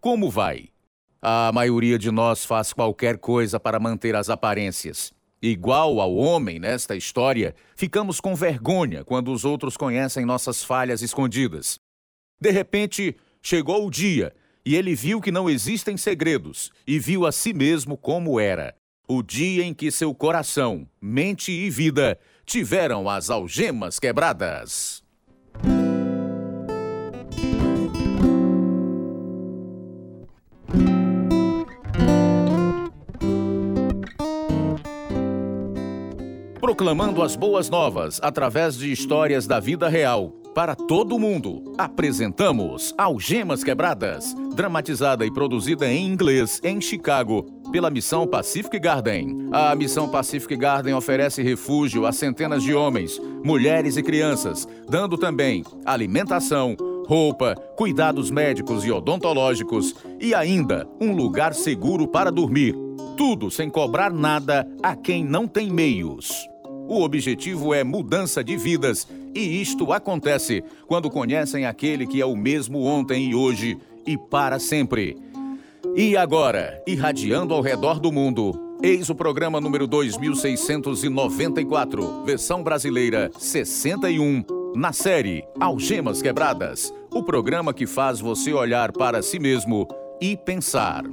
Como vai? A maioria de nós faz qualquer coisa para manter as aparências. Igual ao homem nesta história, ficamos com vergonha quando os outros conhecem nossas falhas escondidas. De repente, chegou o dia e ele viu que não existem segredos e viu a si mesmo como era. O dia em que seu coração, mente e vida tiveram as algemas quebradas. Proclamando as boas novas através de histórias da vida real para todo mundo. Apresentamos Algemas Quebradas, dramatizada e produzida em inglês em Chicago pela Missão Pacific Garden. A Missão Pacific Garden oferece refúgio a centenas de homens, mulheres e crianças, dando também alimentação, roupa, cuidados médicos e odontológicos e ainda um lugar seguro para dormir. Tudo sem cobrar nada a quem não tem meios. O objetivo é mudança de vidas e isto acontece quando conhecem aquele que é o mesmo ontem e hoje e para sempre. E agora, irradiando ao redor do mundo, eis o programa número 2694, versão brasileira 61, na série Algemas Quebradas, o programa que faz você olhar para si mesmo e pensar.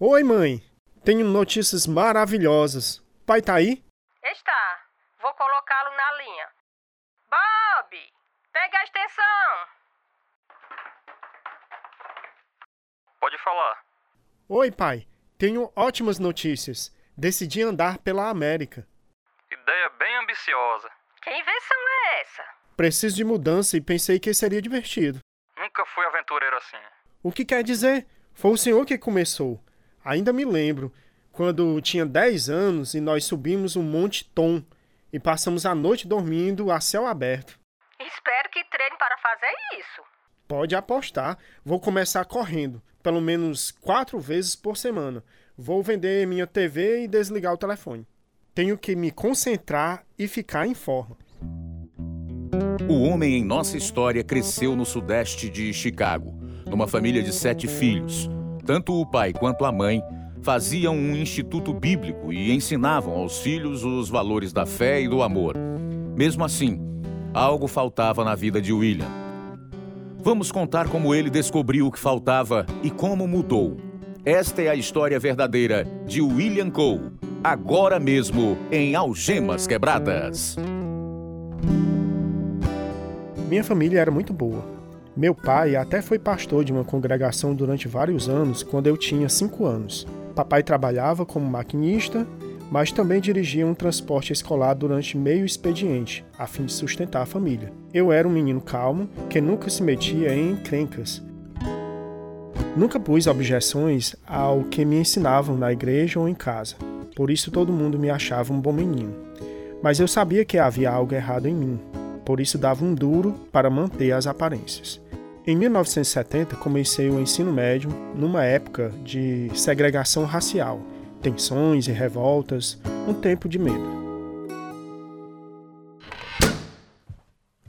Oi, mãe. Tenho notícias maravilhosas. Pai tá aí? Está. Vou colocá-lo na linha. Bob, pega a extensão. Pode falar. Oi, pai. Tenho ótimas notícias. Decidi andar pela América. Ideia bem ambiciosa. Que invenção é essa? Preciso de mudança e pensei que seria divertido. Nunca fui aventureiro assim. O que quer dizer? Foi o senhor que começou. Ainda me lembro quando tinha 10 anos e nós subimos o Monte Tom e passamos a noite dormindo a céu aberto. Espero que treine para fazer isso. Pode apostar. Vou começar correndo, pelo menos quatro vezes por semana. Vou vender minha TV e desligar o telefone. Tenho que me concentrar e ficar em forma. O homem em nossa história cresceu no sudeste de Chicago, numa família de sete filhos. Tanto o pai quanto a mãe faziam um instituto bíblico e ensinavam aos filhos os valores da fé e do amor. Mesmo assim, algo faltava na vida de William. Vamos contar como ele descobriu o que faltava e como mudou. Esta é a história verdadeira de William Cole, agora mesmo em Algemas Quebradas. Minha família era muito boa. Meu pai até foi pastor de uma congregação durante vários anos quando eu tinha 5 anos. Papai trabalhava como maquinista, mas também dirigia um transporte escolar durante meio expediente, a fim de sustentar a família. Eu era um menino calmo que nunca se metia em encrencas. Nunca pus objeções ao que me ensinavam na igreja ou em casa. Por isso todo mundo me achava um bom menino. Mas eu sabia que havia algo errado em mim. Por isso dava um duro para manter as aparências. Em 1970, comecei o ensino médio numa época de segregação racial, tensões e revoltas, um tempo de medo.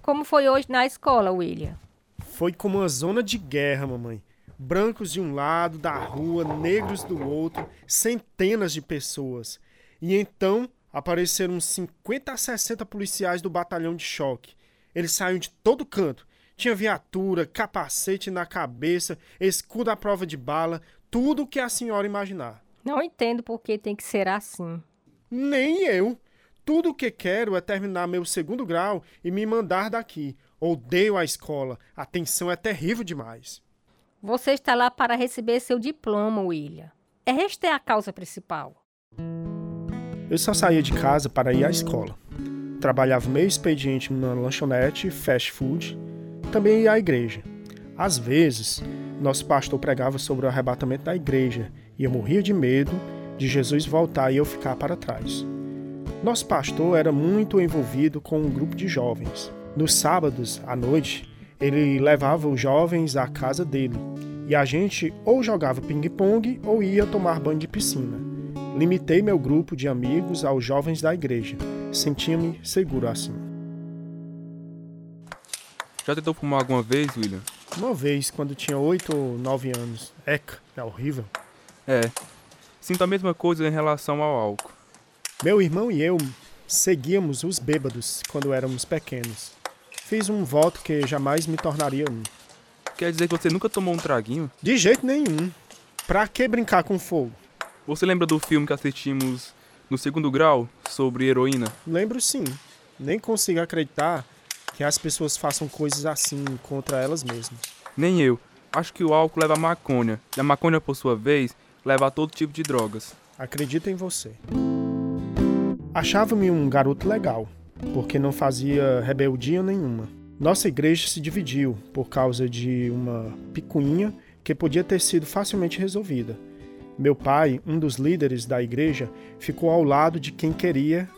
Como foi hoje na escola, William? Foi como uma zona de guerra, mamãe. Brancos de um lado da rua, negros do outro, centenas de pessoas. E então apareceram uns 50 a 60 policiais do batalhão de choque. Eles saíram de todo canto tinha viatura, capacete na cabeça, escudo à prova de bala, tudo o que a senhora imaginar. Não entendo por que tem que ser assim. Nem eu. Tudo o que quero é terminar meu segundo grau e me mandar daqui. Odeio a escola. A tensão é terrível demais. Você está lá para receber seu diploma, William. Esta é a causa principal. Eu só saía de casa para ir à escola. Trabalhava meio expediente numa lanchonete, fast food, também ia à igreja. Às vezes, nosso pastor pregava sobre o arrebatamento da igreja e eu morria de medo de Jesus voltar e eu ficar para trás. Nosso pastor era muito envolvido com um grupo de jovens. Nos sábados, à noite, ele levava os jovens à casa dele e a gente ou jogava ping-pong ou ia tomar banho de piscina. Limitei meu grupo de amigos aos jovens da igreja. Sentia-me seguro assim. Já tentou fumar alguma vez, William? Uma vez, quando tinha 8 ou 9 anos. Eca, é horrível. É. Sinto a mesma coisa em relação ao álcool. Meu irmão e eu seguíamos os bêbados quando éramos pequenos. Fiz um voto que jamais me tornaria um. Quer dizer que você nunca tomou um traguinho? De jeito nenhum. Pra que brincar com fogo? Você lembra do filme que assistimos no segundo grau sobre heroína? Lembro sim. Nem consigo acreditar que as pessoas façam coisas assim contra elas mesmas. Nem eu. Acho que o álcool leva a maconha, e a maconha, por sua vez, leva a todo tipo de drogas. Acredito em você. Achava-me um garoto legal, porque não fazia rebeldia nenhuma. Nossa igreja se dividiu por causa de uma picuinha que podia ter sido facilmente resolvida. Meu pai, um dos líderes da igreja, ficou ao lado de quem queria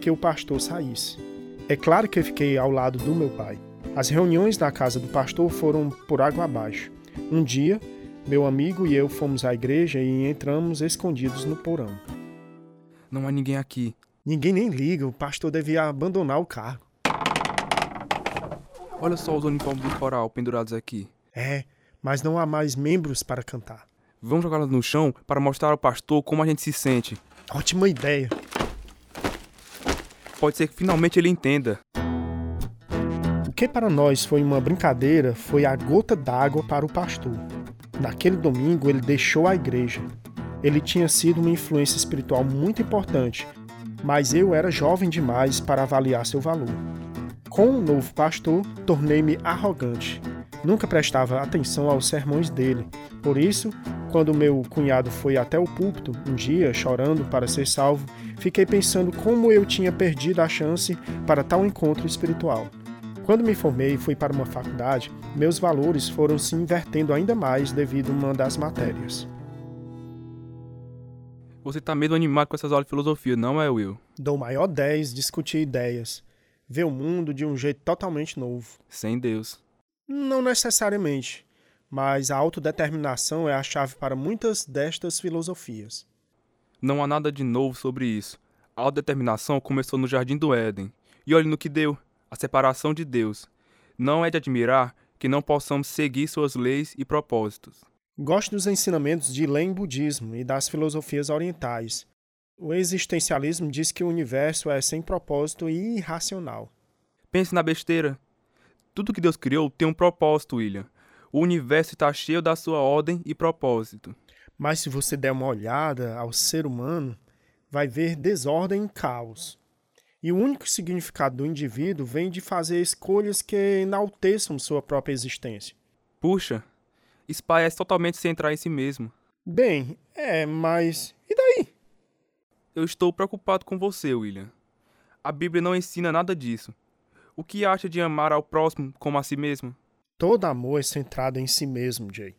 que o pastor saísse. É claro que eu fiquei ao lado do meu pai. As reuniões da casa do pastor foram por água abaixo. Um dia, meu amigo e eu fomos à igreja e entramos escondidos no porão. Não há ninguém aqui. Ninguém nem liga, o pastor devia abandonar o cargo. Olha só os uniformes do coral pendurados aqui. É, mas não há mais membros para cantar. Vamos jogá-los no chão para mostrar ao pastor como a gente se sente. Ótima ideia. Pode ser que finalmente ele entenda. O que para nós foi uma brincadeira foi a gota d'água para o pastor. Naquele domingo ele deixou a igreja. Ele tinha sido uma influência espiritual muito importante, mas eu era jovem demais para avaliar seu valor. Com o novo pastor, tornei-me arrogante. Nunca prestava atenção aos sermões dele. Por isso, quando meu cunhado foi até o púlpito, um dia, chorando para ser salvo, fiquei pensando como eu tinha perdido a chance para tal encontro espiritual. Quando me formei e fui para uma faculdade, meus valores foram se invertendo ainda mais devido a uma das matérias. Você tá meio animado com essas aulas de filosofia, não é, Will? Dou maior 10 discutir ideias, ver o mundo de um jeito totalmente novo. Sem Deus. Não necessariamente, mas a autodeterminação é a chave para muitas destas filosofias. Não há nada de novo sobre isso. A autodeterminação começou no Jardim do Éden. E olhe no que deu a separação de Deus. Não é de admirar que não possamos seguir suas leis e propósitos. Gosto dos ensinamentos de Len budismo e das filosofias orientais. O existencialismo diz que o universo é sem propósito e irracional. Pense na besteira. Tudo que Deus criou tem um propósito, William. O universo está cheio da sua ordem e propósito. Mas se você der uma olhada ao ser humano, vai ver desordem e caos. E o único significado do indivíduo vem de fazer escolhas que enalteçam sua própria existência. Puxa, isso parece totalmente centrar em si mesmo. Bem, é, mas. E daí? Eu estou preocupado com você, William. A Bíblia não ensina nada disso. O que acha de amar ao próximo como a si mesmo? Todo amor é centrado em si mesmo, Jay.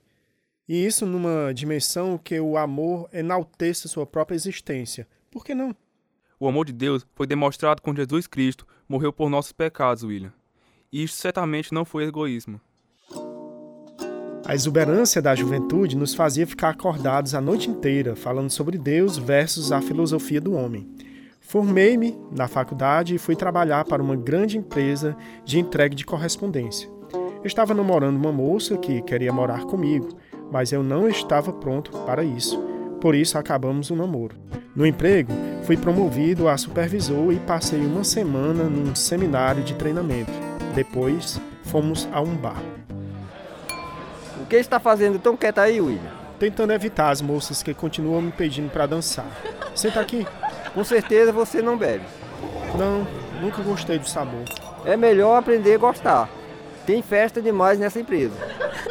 E isso numa dimensão que o amor enalteça sua própria existência. Por que não? O amor de Deus foi demonstrado quando Jesus Cristo morreu por nossos pecados, William. E isso certamente não foi egoísmo. A exuberância da juventude nos fazia ficar acordados a noite inteira, falando sobre Deus versus a filosofia do homem. Formei-me na faculdade e fui trabalhar para uma grande empresa de entrega de correspondência. Estava namorando uma moça que queria morar comigo, mas eu não estava pronto para isso. Por isso acabamos o namoro. No emprego, fui promovido a supervisor e passei uma semana num seminário de treinamento. Depois, fomos a um bar. O que está fazendo tão quieto aí, William? Tentando evitar as moças que continuam me pedindo para dançar. Senta aqui. Com certeza você não bebe. Não, nunca gostei do sabor. É melhor aprender a gostar. Tem festa demais nessa empresa.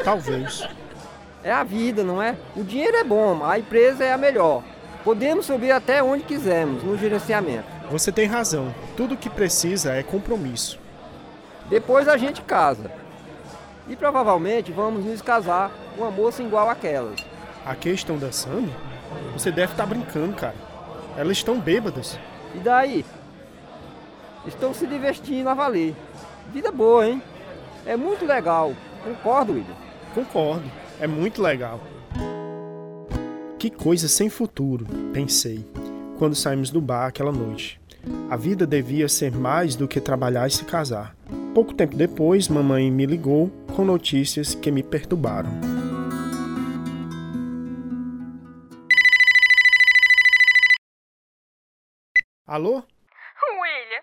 Talvez. É a vida, não é? O dinheiro é bom, a empresa é a melhor. Podemos subir até onde quisermos no gerenciamento. Você tem razão. Tudo o que precisa é compromisso. Depois a gente casa. E provavelmente vamos nos casar com uma moça igual àquelas. Aqui estão dançando? Você deve estar brincando, cara. Elas estão bêbadas. E daí? Estão se divertindo a valer. Vida boa, hein? É muito legal. Concordo, William? Concordo. É muito legal. Que coisa sem futuro, pensei, quando saímos do bar aquela noite. A vida devia ser mais do que trabalhar e se casar. Pouco tempo depois, mamãe me ligou com notícias que me perturbaram. Alô? William,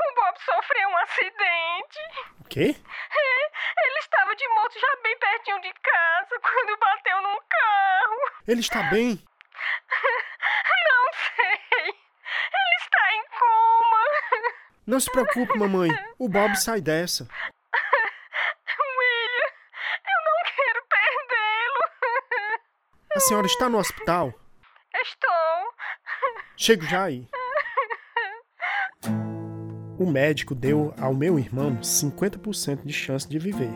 o Bob sofreu um acidente. O quê? É, ele estava de moto já bem pertinho de casa quando bateu num carro. Ele está bem? Não sei. Ele está em coma. Não se preocupe, mamãe. O Bob sai dessa. William, eu não quero perdê-lo. A senhora está no hospital? Estou. Chego já aí. O médico deu ao meu irmão 50% de chance de viver.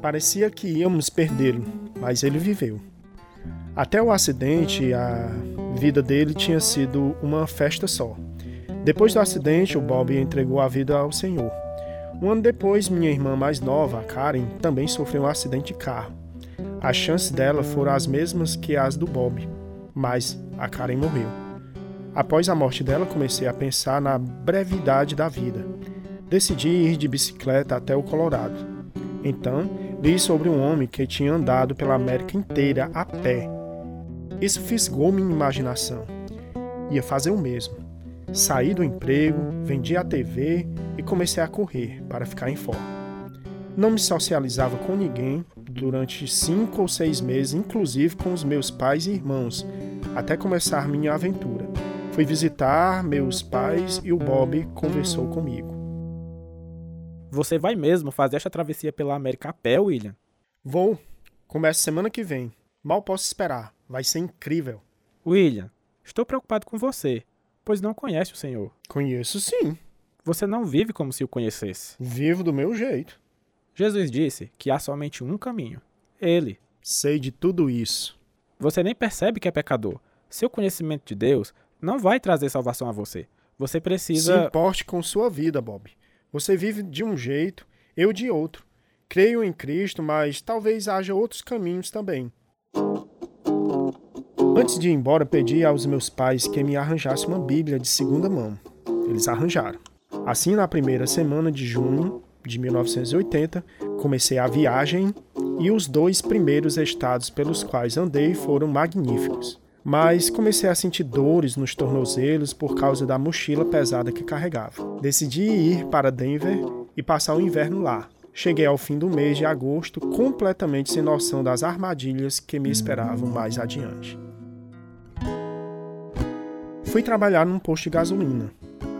Parecia que íamos perdê-lo, mas ele viveu. Até o acidente, a vida dele tinha sido uma festa só. Depois do acidente, o Bob entregou a vida ao Senhor. Um ano depois, minha irmã mais nova, a Karen, também sofreu um acidente de carro. As chances dela foram as mesmas que as do Bob, mas a Karen morreu. Após a morte dela, comecei a pensar na brevidade da vida. Decidi ir de bicicleta até o Colorado. Então, li sobre um homem que tinha andado pela América inteira a pé. Isso fisgou minha imaginação. Ia fazer o mesmo. Saí do emprego, vendi a TV e comecei a correr para ficar em forma. Não me socializava com ninguém durante cinco ou seis meses, inclusive com os meus pais e irmãos, até começar minha aventura. Fui visitar meus pais e o Bob conversou comigo. Você vai mesmo fazer esta travessia pela América a pé, William? Vou. Começa semana que vem. Mal posso esperar. Vai ser incrível. William, estou preocupado com você, pois não conhece o Senhor. Conheço sim. Você não vive como se o conhecesse. Vivo do meu jeito. Jesus disse que há somente um caminho. Ele. Sei de tudo isso. Você nem percebe que é pecador. Seu conhecimento de Deus não vai trazer salvação a você. Você Se precisa. importe com sua vida, Bob. Você vive de um jeito, eu de outro. Creio em Cristo, mas talvez haja outros caminhos também. Antes de ir embora, pedi aos meus pais que me arranjassem uma Bíblia de segunda mão. Eles arranjaram. Assim, na primeira semana de junho de 1980, comecei a viagem e os dois primeiros estados pelos quais andei foram magníficos. Mas comecei a sentir dores nos tornozelos por causa da mochila pesada que carregava. Decidi ir para Denver e passar o inverno lá. Cheguei ao fim do mês de agosto completamente sem noção das armadilhas que me esperavam mais adiante. Fui trabalhar num posto de gasolina.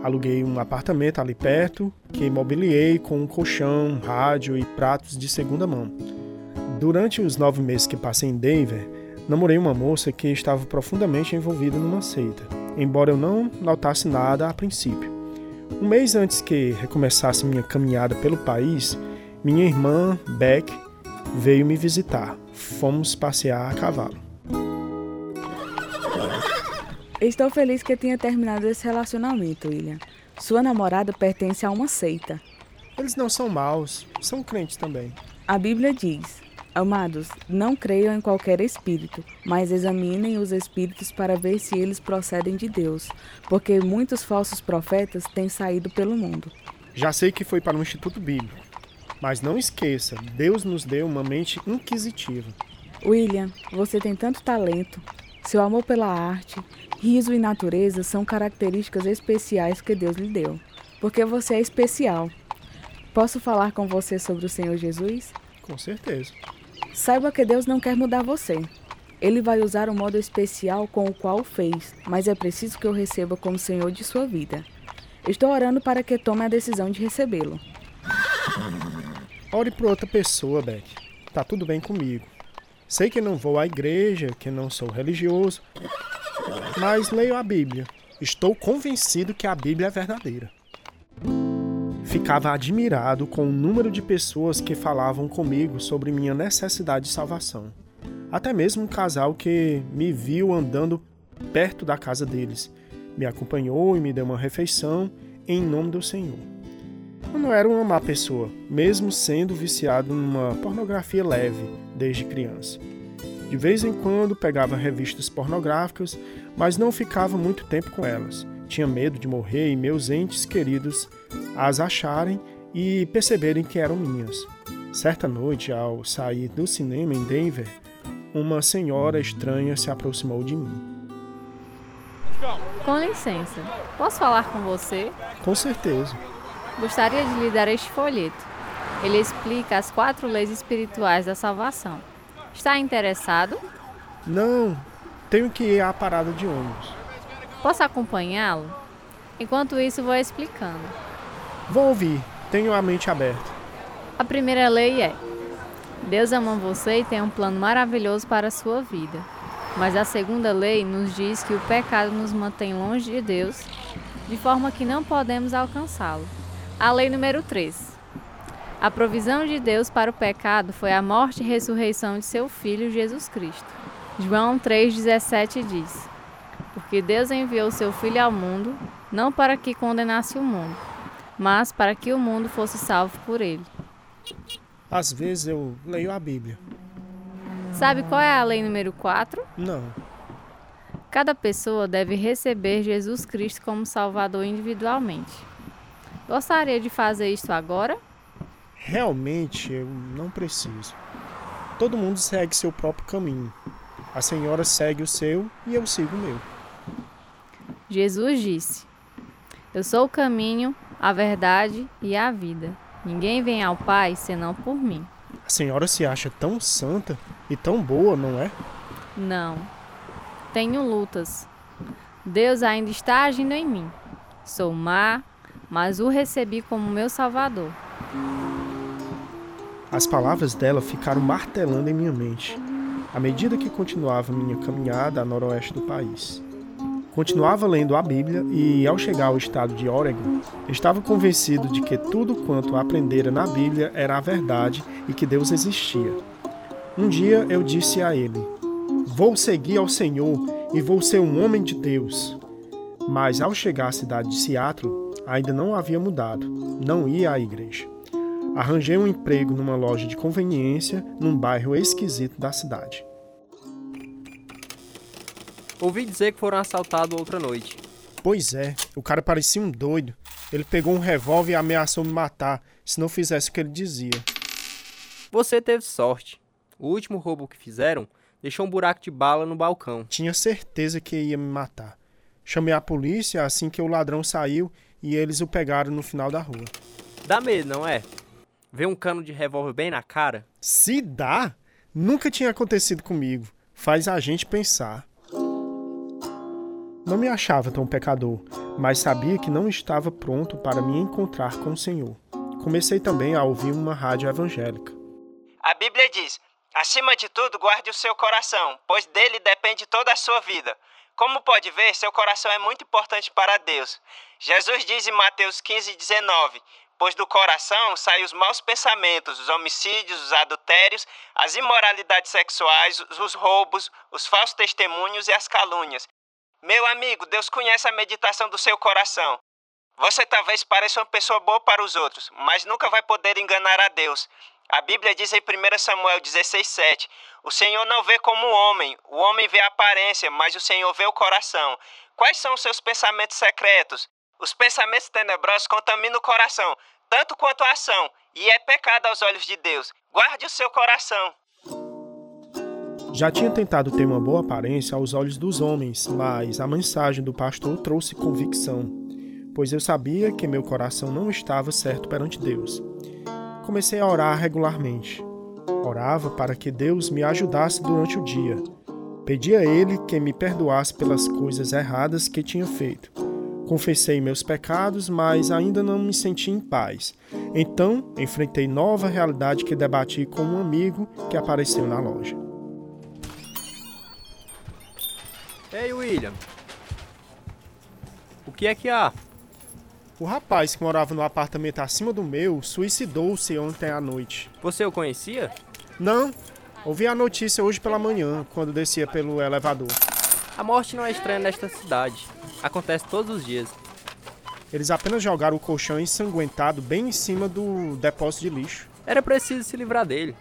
Aluguei um apartamento ali perto, que mobiliei com um colchão, rádio e pratos de segunda mão. Durante os nove meses que passei em Denver, namorei uma moça que estava profundamente envolvida numa seita, embora eu não notasse nada a princípio. Um mês antes que recomeçasse minha caminhada pelo país, minha irmã, Beck, veio me visitar. Fomos passear a cavalo. Estou feliz que tenha terminado esse relacionamento, William. Sua namorada pertence a uma seita. Eles não são maus, são crentes também. A Bíblia diz: Amados, não creiam em qualquer espírito, mas examinem os espíritos para ver se eles procedem de Deus, porque muitos falsos profetas têm saído pelo mundo. Já sei que foi para o Instituto Bíblico, mas não esqueça, Deus nos deu uma mente inquisitiva. William, você tem tanto talento. Seu amor pela arte, riso e natureza são características especiais que Deus lhe deu, porque você é especial. Posso falar com você sobre o Senhor Jesus? Com certeza. Saiba que Deus não quer mudar você. Ele vai usar o modo especial com o qual o fez, mas é preciso que eu receba como Senhor de sua vida. Estou orando para que tome a decisão de recebê-lo. Ore por outra pessoa, Beck. Tá tudo bem comigo. Sei que não vou à igreja, que não sou religioso, mas leio a Bíblia. Estou convencido que a Bíblia é verdadeira. Ficava admirado com o número de pessoas que falavam comigo sobre minha necessidade de salvação. Até mesmo um casal que me viu andando perto da casa deles me acompanhou e me deu uma refeição em nome do Senhor. Eu não era uma má pessoa, mesmo sendo viciado numa pornografia leve desde criança. De vez em quando pegava revistas pornográficas, mas não ficava muito tempo com elas. Tinha medo de morrer e meus entes queridos as acharem e perceberem que eram minhas. Certa noite, ao sair do cinema em Denver, uma senhora estranha se aproximou de mim. Com licença, posso falar com você? Com certeza. Gostaria de lhe dar este folheto. Ele explica as quatro leis espirituais da salvação. Está interessado? Não, tenho que ir à parada de ônibus. Posso acompanhá-lo? Enquanto isso, vou explicando. Vou ouvir, tenho a mente aberta. A primeira lei é: Deus ama você e tem um plano maravilhoso para a sua vida. Mas a segunda lei nos diz que o pecado nos mantém longe de Deus, de forma que não podemos alcançá-lo. A lei número 3. A provisão de Deus para o pecado foi a morte e ressurreição de seu Filho Jesus Cristo. João 3,17 diz: Porque Deus enviou seu Filho ao mundo, não para que condenasse o mundo, mas para que o mundo fosse salvo por ele. Às vezes eu leio a Bíblia. Sabe qual é a lei número 4? Não. Cada pessoa deve receber Jesus Cristo como Salvador individualmente. Gostaria de fazer isto agora? Realmente eu não preciso. Todo mundo segue seu próprio caminho. A senhora segue o seu e eu sigo o meu. Jesus disse: Eu sou o caminho, a verdade e a vida. Ninguém vem ao Pai senão por mim. A senhora se acha tão santa e tão boa, não é? Não. Tenho lutas. Deus ainda está agindo em mim. Sou má, mas o recebi como meu Salvador. As palavras dela ficaram martelando em minha mente, à medida que continuava minha caminhada a noroeste do país. Continuava lendo a Bíblia e, ao chegar ao estado de Oregon, estava convencido de que tudo quanto aprendera na Bíblia era a verdade e que Deus existia. Um dia eu disse a ele: Vou seguir ao Senhor e vou ser um homem de Deus. Mas ao chegar à cidade de Seattle, ainda não havia mudado, não ia à igreja. Arranjei um emprego numa loja de conveniência num bairro esquisito da cidade. Ouvi dizer que foram assaltados outra noite. Pois é, o cara parecia um doido. Ele pegou um revólver e ameaçou me matar se não fizesse o que ele dizia. Você teve sorte. O último roubo que fizeram deixou um buraco de bala no balcão. Tinha certeza que ia me matar. Chamei a polícia assim que o ladrão saiu e eles o pegaram no final da rua. Dá medo, não é? Ver um cano de revólver bem na cara? Se dá? Nunca tinha acontecido comigo. Faz a gente pensar. Não me achava tão pecador, mas sabia que não estava pronto para me encontrar com o Senhor. Comecei também a ouvir uma rádio evangélica. A Bíblia diz: acima de tudo, guarde o seu coração, pois dele depende toda a sua vida. Como pode ver, seu coração é muito importante para Deus. Jesus diz em Mateus 15, 19: Pois do coração saem os maus pensamentos, os homicídios, os adultérios, as imoralidades sexuais, os roubos, os falsos testemunhos e as calúnias. Meu amigo, Deus conhece a meditação do seu coração. Você talvez pareça uma pessoa boa para os outros, mas nunca vai poder enganar a Deus. A Bíblia diz em 1 Samuel 16,7: O Senhor não vê como o homem, o homem vê a aparência, mas o Senhor vê o coração. Quais são os seus pensamentos secretos? Os pensamentos tenebrosos contaminam o coração, tanto quanto a ação, e é pecado aos olhos de Deus. Guarde o seu coração. Já tinha tentado ter uma boa aparência aos olhos dos homens, mas a mensagem do pastor trouxe convicção, pois eu sabia que meu coração não estava certo perante Deus. Comecei a orar regularmente. Orava para que Deus me ajudasse durante o dia. Pedi a Ele que me perdoasse pelas coisas erradas que tinha feito. Confessei meus pecados, mas ainda não me senti em paz. Então, enfrentei nova realidade que debati com um amigo que apareceu na loja. Ei, William. O que é que há? O rapaz que morava no apartamento acima do meu suicidou-se ontem à noite. Você o conhecia? Não. Ouvi a notícia hoje pela manhã, quando descia pelo elevador. A morte não é estranha nesta cidade. Acontece todos os dias. Eles apenas jogaram o colchão ensanguentado bem em cima do depósito de lixo. Era preciso se livrar dele.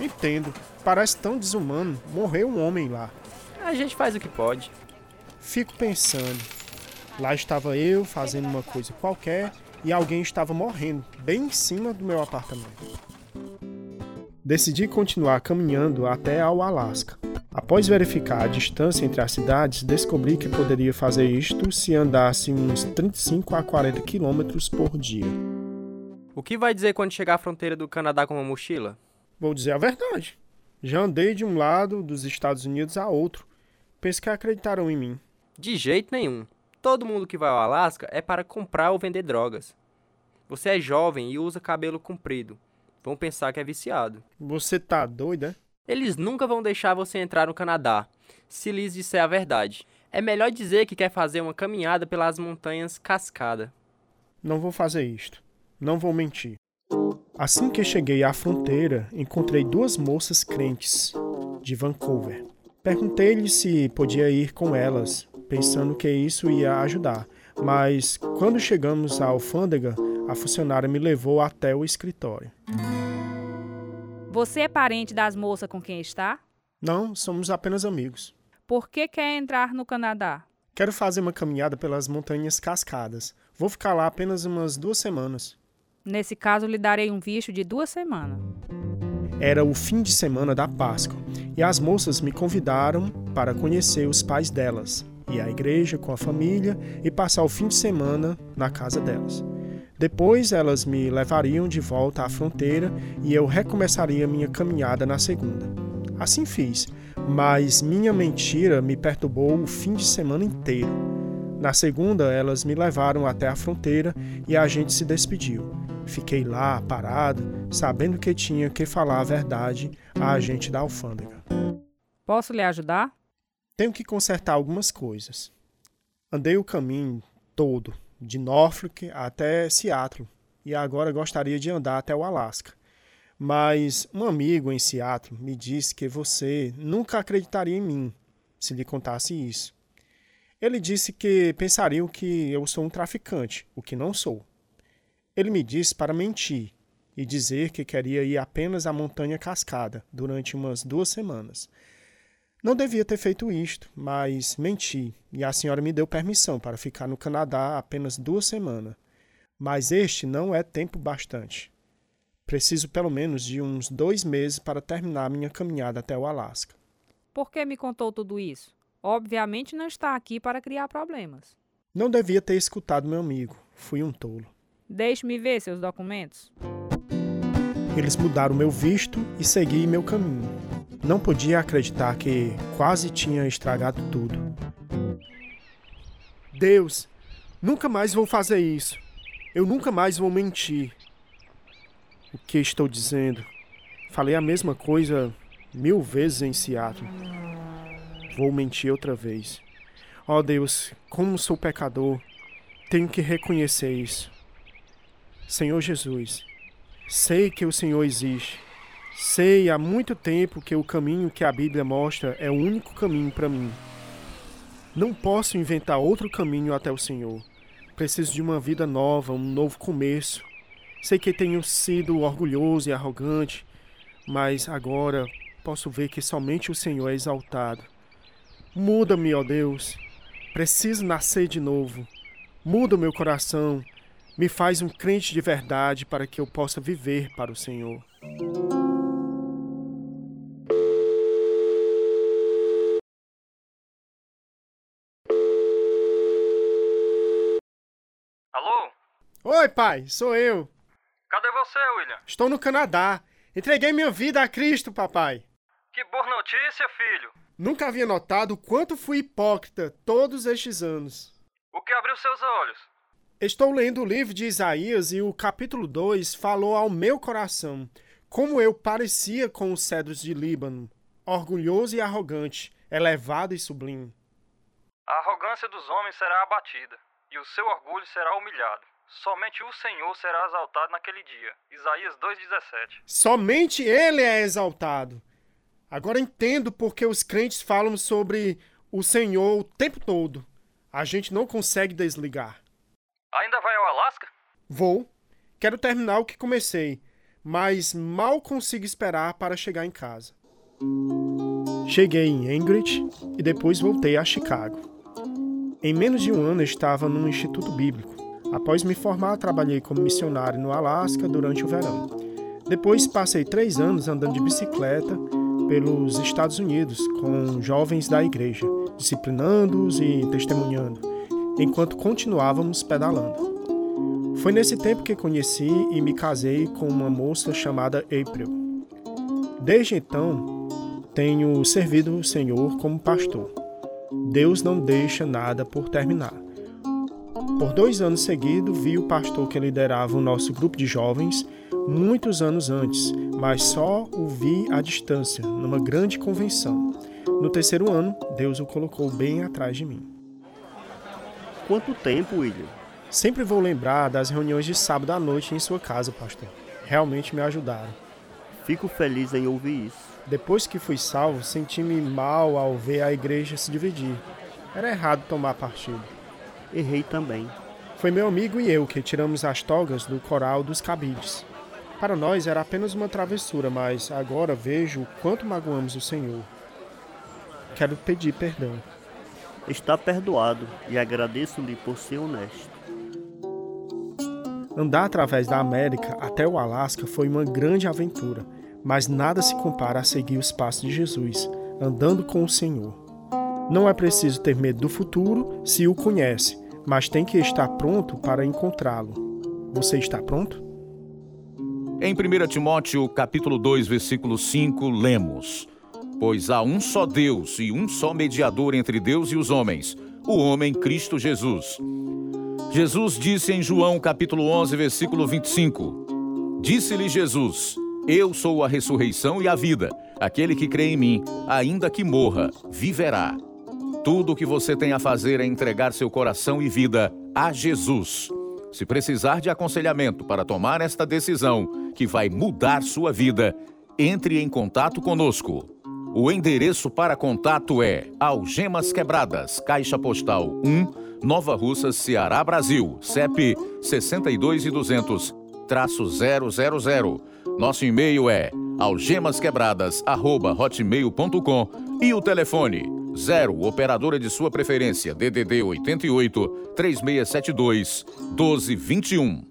Entendo. Parece tão desumano. Morreu um homem lá. A gente faz o que pode. Fico pensando. Lá estava eu fazendo uma coisa qualquer e alguém estava morrendo bem em cima do meu apartamento. Decidi continuar caminhando até ao Alasca. Após verificar a distância entre as cidades, descobri que poderia fazer isto se andasse uns 35 a 40 quilômetros por dia. O que vai dizer quando chegar à fronteira do Canadá com uma mochila? Vou dizer a verdade. Já andei de um lado dos Estados Unidos a outro. Penso que acreditaram em mim. De jeito nenhum. Todo mundo que vai ao Alasca é para comprar ou vender drogas. Você é jovem e usa cabelo comprido. Vão pensar que é viciado. Você tá doida? é? Eles nunca vão deixar você entrar no Canadá, se lhes disser a verdade. É melhor dizer que quer fazer uma caminhada pelas montanhas Cascada. Não vou fazer isto. Não vou mentir. Assim que cheguei à fronteira, encontrei duas moças crentes de Vancouver. Perguntei-lhes se podia ir com elas, pensando que isso ia ajudar. Mas quando chegamos à alfândega, a funcionária me levou até o escritório. Você é parente das moças com quem está? Não, somos apenas amigos. Por que quer entrar no Canadá? Quero fazer uma caminhada pelas montanhas cascadas. Vou ficar lá apenas umas duas semanas. Nesse caso, lhe darei um visto de duas semanas. Era o fim de semana da Páscoa e as moças me convidaram para conhecer os pais delas, ir à igreja com a família e passar o fim de semana na casa delas. Depois elas me levariam de volta à fronteira e eu recomeçaria minha caminhada na segunda. Assim fiz, mas minha mentira me perturbou o fim de semana inteiro. Na segunda, elas me levaram até a fronteira e a gente se despediu. Fiquei lá, parado, sabendo que tinha que falar a verdade à agente da alfândega. Posso lhe ajudar? Tenho que consertar algumas coisas. Andei o caminho todo, de Norfolk até Seattle, e agora gostaria de andar até o Alasca. Mas um amigo em Seattle me disse que você nunca acreditaria em mim se lhe contasse isso. Ele disse que pensariam que eu sou um traficante, o que não sou. Ele me disse para mentir e dizer que queria ir apenas à Montanha Cascada durante umas duas semanas. Não devia ter feito isto, mas menti e a senhora me deu permissão para ficar no Canadá apenas duas semanas. Mas este não é tempo bastante. Preciso pelo menos de uns dois meses para terminar minha caminhada até o Alasca. Por que me contou tudo isso? Obviamente não está aqui para criar problemas. Não devia ter escutado meu amigo. Fui um tolo. Deixe-me ver seus documentos. Eles mudaram meu visto e segui meu caminho. Não podia acreditar que quase tinha estragado tudo. Deus, nunca mais vou fazer isso. Eu nunca mais vou mentir. O que estou dizendo? Falei a mesma coisa mil vezes em Seattle. Vou mentir outra vez. Oh Deus, como sou pecador, tenho que reconhecer isso. Senhor Jesus, sei que o Senhor existe. Sei há muito tempo que o caminho que a Bíblia mostra é o único caminho para mim. Não posso inventar outro caminho até o Senhor. Preciso de uma vida nova, um novo começo. Sei que tenho sido orgulhoso e arrogante, mas agora posso ver que somente o Senhor é exaltado. Muda-me, ó Deus. Preciso nascer de novo. Muda o meu coração. Me faz um crente de verdade para que eu possa viver para o Senhor. Pai, sou eu. Cadê você, William? Estou no Canadá. Entreguei minha vida a Cristo, papai. Que boa notícia, filho. Nunca havia notado o quanto fui hipócrita todos estes anos. O que abriu seus olhos? Estou lendo o livro de Isaías e o capítulo 2 falou ao meu coração como eu parecia com os cedros de Líbano, orgulhoso e arrogante, elevado e sublime. A arrogância dos homens será abatida, e o seu orgulho será humilhado. Somente o Senhor será exaltado naquele dia. Isaías 2,17. Somente Ele é exaltado. Agora entendo porque os crentes falam sobre o Senhor o tempo todo. A gente não consegue desligar. Ainda vai ao Alasca? Vou. Quero terminar o que comecei, mas mal consigo esperar para chegar em casa. Cheguei em Anchorage e depois voltei a Chicago. Em menos de um ano estava num instituto bíblico. Após me formar, trabalhei como missionário no Alasca durante o verão. Depois passei três anos andando de bicicleta pelos Estados Unidos com jovens da igreja, disciplinando-os e testemunhando, enquanto continuávamos pedalando. Foi nesse tempo que conheci e me casei com uma moça chamada April. Desde então, tenho servido o Senhor como pastor. Deus não deixa nada por terminar. Por dois anos seguidos, vi o pastor que liderava o nosso grupo de jovens muitos anos antes, mas só o vi à distância, numa grande convenção. No terceiro ano, Deus o colocou bem atrás de mim. Quanto tempo, William? Sempre vou lembrar das reuniões de sábado à noite em sua casa, pastor. Realmente me ajudaram. Fico feliz em ouvir isso. Depois que fui salvo, senti-me mal ao ver a igreja se dividir. Era errado tomar partido. Errei também. Foi meu amigo e eu que tiramos as togas do coral dos cabides. Para nós era apenas uma travessura, mas agora vejo o quanto magoamos o Senhor. Quero pedir perdão. Está perdoado e agradeço-lhe por ser honesto. Andar através da América até o Alasca foi uma grande aventura, mas nada se compara a seguir os passos de Jesus, andando com o Senhor. Não é preciso ter medo do futuro se o conhece, mas tem que estar pronto para encontrá-lo. Você está pronto? Em 1 Timóteo, capítulo 2, versículo 5, lemos: Pois há um só Deus e um só mediador entre Deus e os homens, o homem Cristo Jesus Jesus disse em João capítulo 11, versículo 25: Disse-lhe Jesus: Eu sou a ressurreição e a vida. Aquele que crê em mim, ainda que morra, viverá. Tudo o que você tem a fazer é entregar seu coração e vida a Jesus. Se precisar de aconselhamento para tomar esta decisão que vai mudar sua vida, entre em contato conosco. O endereço para contato é Algemas Quebradas, Caixa Postal 1 Nova Russas, Ceará, Brasil, CEP 62 e 200, traço 000. Nosso e-mail é algemasquebradas@hotmail.com e o telefone 0 operadora de sua preferência DDD 88 3672 1221.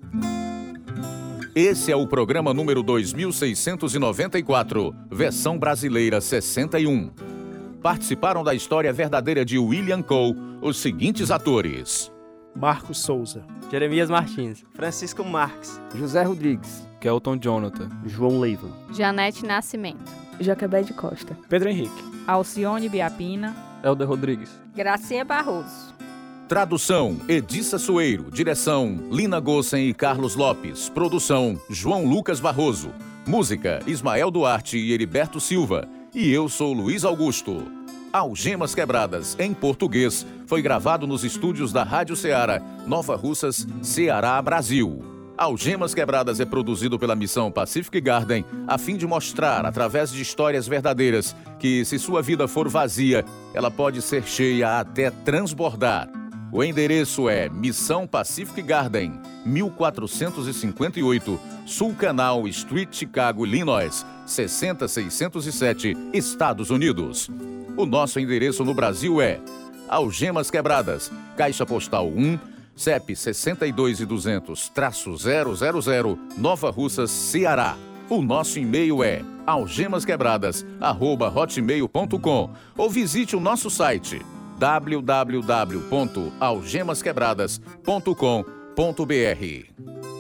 Esse é o programa número 2694, versão brasileira 61. Participaram da história verdadeira de William Cole os seguintes atores: Marcos Souza, Jeremias Martins, Francisco Marques, José Rodrigues, Kelton Jonathan, João Leiva, Janete Nascimento, Jacobé de Costa, Pedro Henrique, Alcione Biapina, Helder Rodrigues, Gracinha Barroso. Tradução: Edissa Soeiro. Direção: Lina Gossen e Carlos Lopes. Produção: João Lucas Barroso. Música: Ismael Duarte e Heriberto Silva. E eu sou Luiz Augusto. Algemas Quebradas, em português, foi gravado nos estúdios da Rádio Ceará, Nova Russas, Ceará, Brasil. Algemas Quebradas é produzido pela missão Pacific Garden a fim de mostrar, através de histórias verdadeiras, que se sua vida for vazia, ela pode ser cheia até transbordar. O endereço é Missão Pacific Garden, 1458, Sul Canal Street, Chicago, Illinois, 60607, Estados Unidos. O nosso endereço no Brasil é Algemas Quebradas, Caixa Postal 1, CEP 62 e 200-000, Nova Russas, Ceará. O nosso e-mail é algemasquebradas@hotmail.com ou visite o nosso site www.algemasquebradas.com.br.